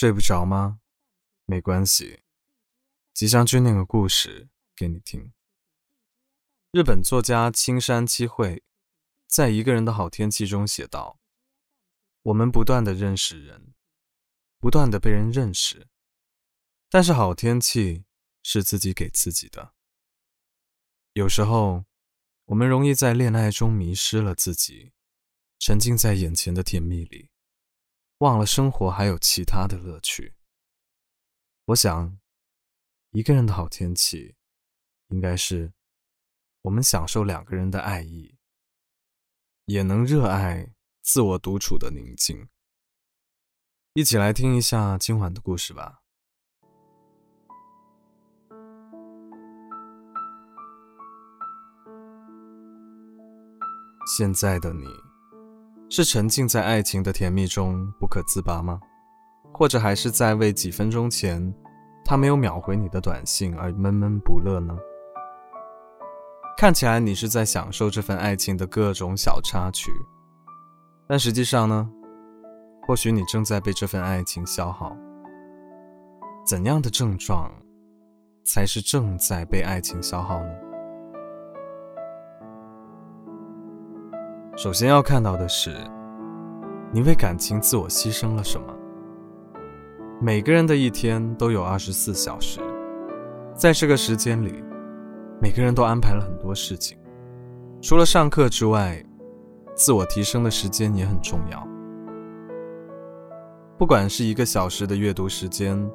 睡不着吗？没关系，即将君念个故事给你听。日本作家青山七惠在一个人的好天气中写道：“我们不断的认识人，不断的被人认识，但是好天气是自己给自己的。有时候，我们容易在恋爱中迷失了自己，沉浸在眼前的甜蜜里。”忘了生活还有其他的乐趣。我想，一个人的好天气，应该是我们享受两个人的爱意，也能热爱自我独处的宁静。一起来听一下今晚的故事吧。现在的你。是沉浸在爱情的甜蜜中不可自拔吗？或者还是在为几分钟前他没有秒回你的短信而闷闷不乐呢？看起来你是在享受这份爱情的各种小插曲，但实际上呢？或许你正在被这份爱情消耗。怎样的症状才是正在被爱情消耗呢？首先要看到的是，你为感情自我牺牲了什么？每个人的一天都有二十四小时，在这个时间里，每个人都安排了很多事情。除了上课之外，自我提升的时间也很重要。不管是一个小时的阅读时间，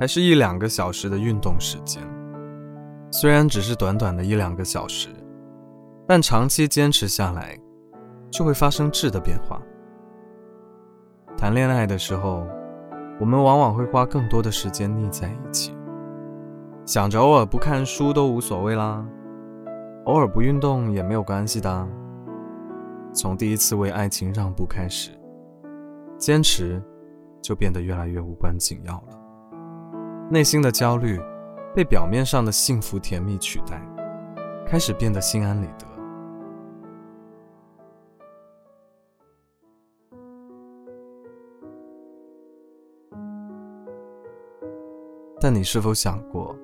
还是一两个小时的运动时间，虽然只是短短的一两个小时，但长期坚持下来。就会发生质的变化。谈恋爱的时候，我们往往会花更多的时间腻在一起，想着偶尔不看书都无所谓啦，偶尔不运动也没有关系的。从第一次为爱情让步开始，坚持就变得越来越无关紧要了。内心的焦虑被表面上的幸福甜蜜取代，开始变得心安理得。但你是否想过，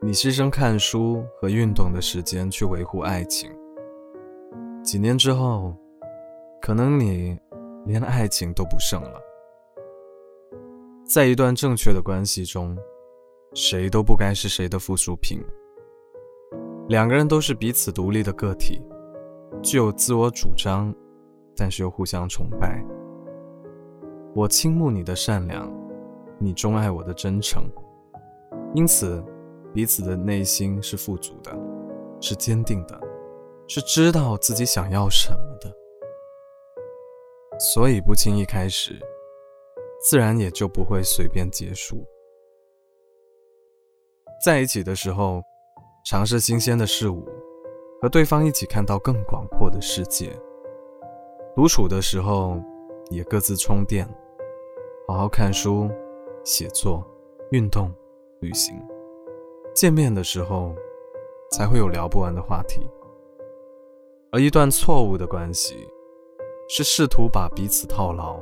你牺牲看书和运动的时间去维护爱情，几年之后，可能你连爱情都不剩了。在一段正确的关系中，谁都不该是谁的附属品。两个人都是彼此独立的个体，具有自我主张，但是又互相崇拜。我倾慕你的善良。你钟爱我的真诚，因此彼此的内心是富足的，是坚定的，是知道自己想要什么的，所以不轻易开始，自然也就不会随便结束。在一起的时候，尝试新鲜的事物，和对方一起看到更广阔的世界；独处的时候，也各自充电，好好看书。写作、运动、旅行，见面的时候才会有聊不完的话题。而一段错误的关系，是试图把彼此套牢，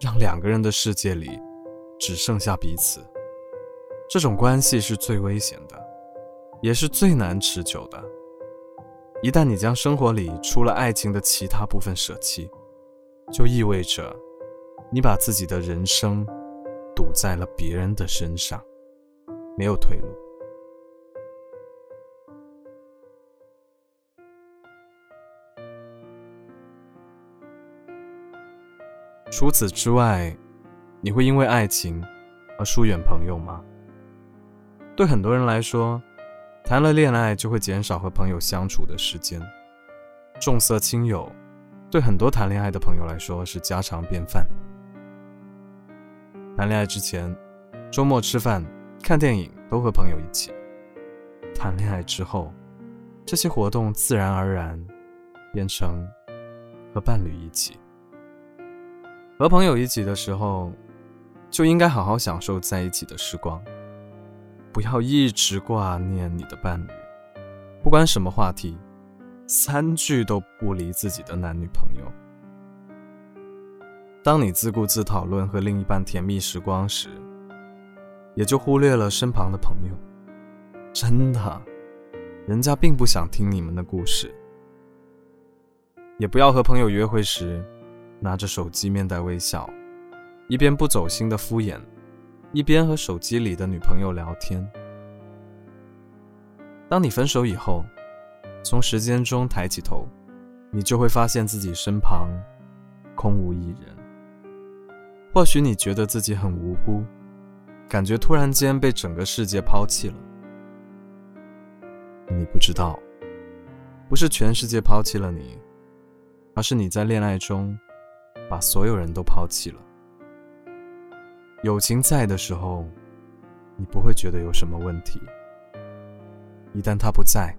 让两个人的世界里只剩下彼此。这种关系是最危险的，也是最难持久的。一旦你将生活里除了爱情的其他部分舍弃，就意味着你把自己的人生。堵在了别人的身上，没有退路。除此之外，你会因为爱情而疏远朋友吗？对很多人来说，谈了恋爱就会减少和朋友相处的时间。重色轻友，对很多谈恋爱的朋友来说是家常便饭。谈恋爱之前，周末吃饭、看电影都和朋友一起；谈恋爱之后，这些活动自然而然变成和伴侣一起。和朋友一起的时候，就应该好好享受在一起的时光，不要一直挂念你的伴侣。不管什么话题，三句都不离自己的男女朋友。当你自顾自讨论和另一半甜蜜时光时，也就忽略了身旁的朋友。真的，人家并不想听你们的故事。也不要和朋友约会时，拿着手机面带微笑，一边不走心的敷衍，一边和手机里的女朋友聊天。当你分手以后，从时间中抬起头，你就会发现自己身旁空无一人。或许你觉得自己很无辜，感觉突然间被整个世界抛弃了。你不知道，不是全世界抛弃了你，而是你在恋爱中把所有人都抛弃了。友情在的时候，你不会觉得有什么问题；一旦他不在，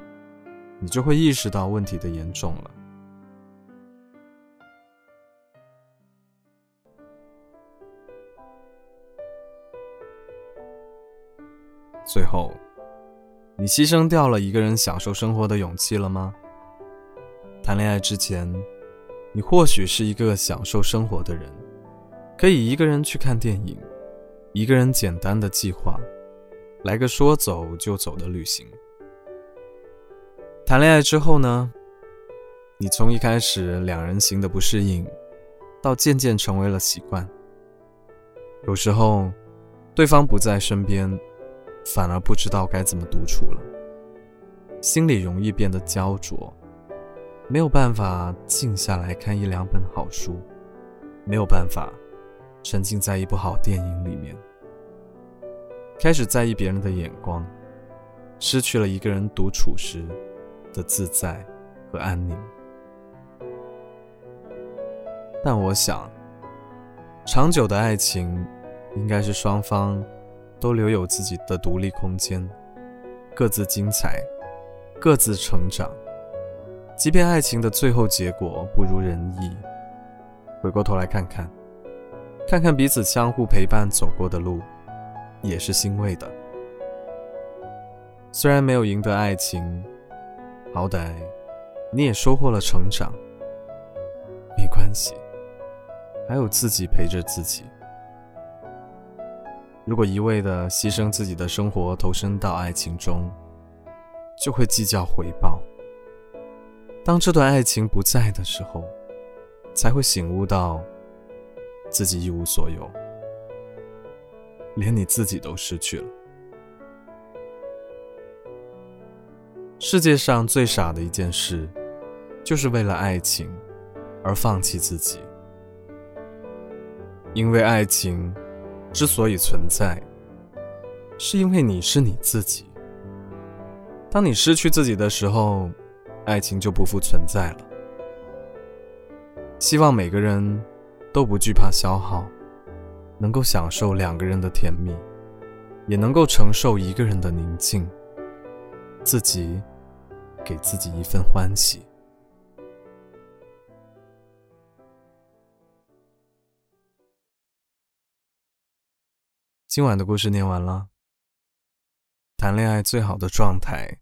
你就会意识到问题的严重了。最后，你牺牲掉了一个人享受生活的勇气了吗？谈恋爱之前，你或许是一个享受生活的人，可以一个人去看电影，一个人简单的计划，来个说走就走的旅行。谈恋爱之后呢？你从一开始两人行的不适应，到渐渐成为了习惯。有时候，对方不在身边。反而不知道该怎么独处了，心里容易变得焦灼，没有办法静下来看一两本好书，没有办法沉浸在一部好电影里面，开始在意别人的眼光，失去了一个人独处时的自在和安宁。但我想，长久的爱情应该是双方。都留有自己的独立空间，各自精彩，各自成长。即便爱情的最后结果不如人意，回过头来看看，看看彼此相互陪伴走过的路，也是欣慰的。虽然没有赢得爱情，好歹你也收获了成长。没关系，还有自己陪着自己。如果一味的牺牲自己的生活投身到爱情中，就会计较回报。当这段爱情不在的时候，才会醒悟到自己一无所有，连你自己都失去了。世界上最傻的一件事，就是为了爱情而放弃自己，因为爱情。之所以存在，是因为你是你自己。当你失去自己的时候，爱情就不复存在了。希望每个人都不惧怕消耗，能够享受两个人的甜蜜，也能够承受一个人的宁静，自己给自己一份欢喜。今晚的故事念完了。谈恋爱最好的状态，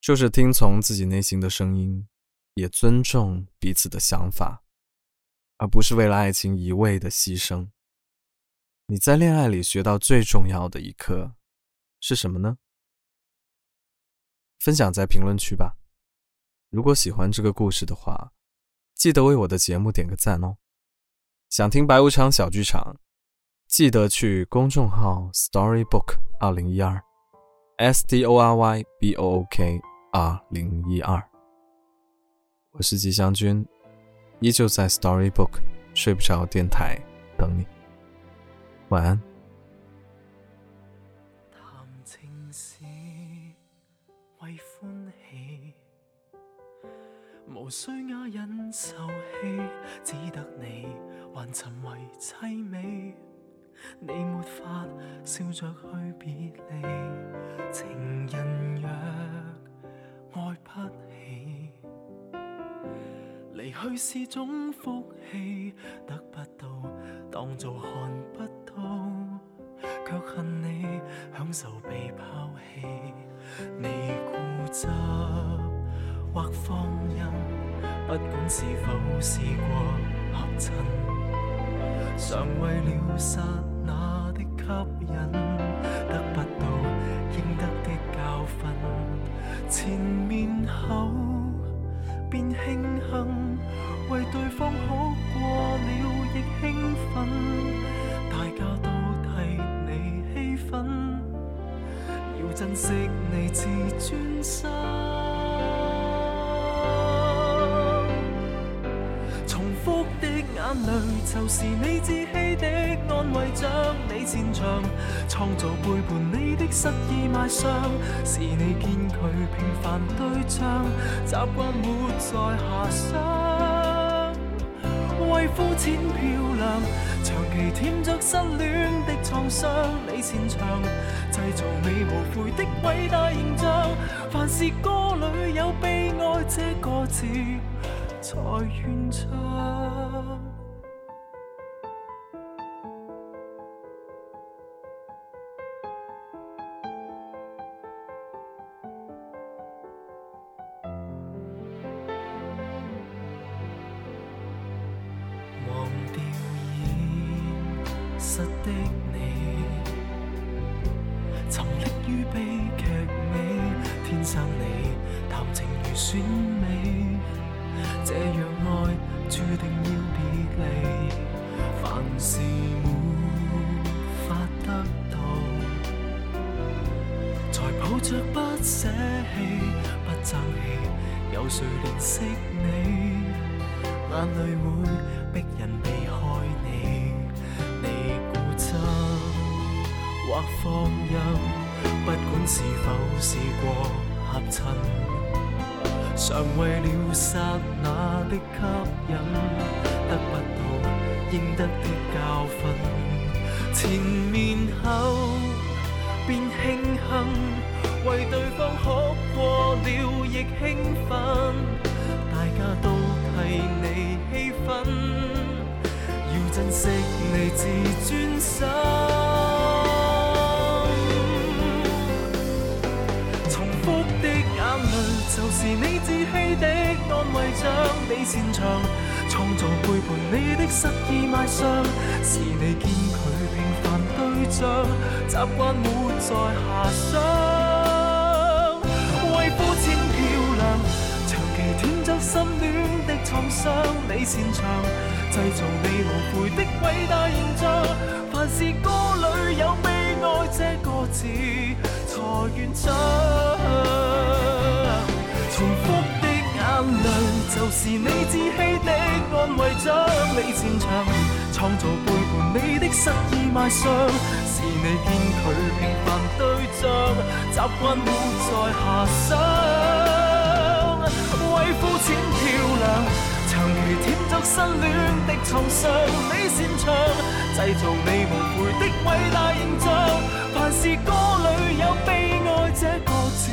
就是听从自己内心的声音，也尊重彼此的想法，而不是为了爱情一味的牺牲。你在恋爱里学到最重要的一课是什么呢？分享在评论区吧。如果喜欢这个故事的话，记得为我的节目点个赞哦。想听白无常小剧场。记得去公众号 Storybook 二零一二，S T O R Y B O O K 二零一二。我是吉祥君，依旧在 Storybook 睡不着电台等你。晚安。无需哑忍受气，只得你还沉为凄美。你没法笑着去别离，情人若爱不起，离去是种福气，得不到当做看不到，却恨你享受被抛弃。你固执或放任，不管是否试过合衬。常为了刹那的吸引，得不到应得的教训，前面后便庆幸，为对方好过了亦兴奋，大家都替你气愤，要珍惜你自尊心。重复的眼泪，就是你自欺的安慰，将你擅长创造背叛你的失意卖相，是你见佢平凡对象，习惯活在遐想，为肤浅漂亮，长期舔着失恋的创伤，你擅长制造你无悔的伟大形象，凡是歌里有悲哀这个字。才愿唱。忘掉现实的你，沉溺于悲剧美，天生你谈情如选美。这样爱注定要别离，凡事没法得到，才抱着不舍弃、不争气，有谁怜惜你？眼泪会逼人避开你，你固执或放任，不管是否试过合衬。常为了刹那的吸引，得不到应得的教训，前面后便庆幸，为对方哭过了亦兴奋，大家都替你气愤，要珍惜你自尊心。是你自欺的安慰，将你擅长创造背叛你的失意卖相，是你见佢平凡对象，习惯活在遐想，为肤浅漂亮，长期舔着心恋的创伤，你擅长制造你无悔的伟大形象，凡是歌里有悲哀这个字。才愿唱。重复的眼泪，就是你自欺的安慰，将你擅长创造背叛你的失意卖相，是你见佢平凡对象，习惯活在遐想，为肤浅漂亮，长期舔着失恋的创伤，你擅长制造你无悔的伟大形象。凡是歌里有悲哀这个字，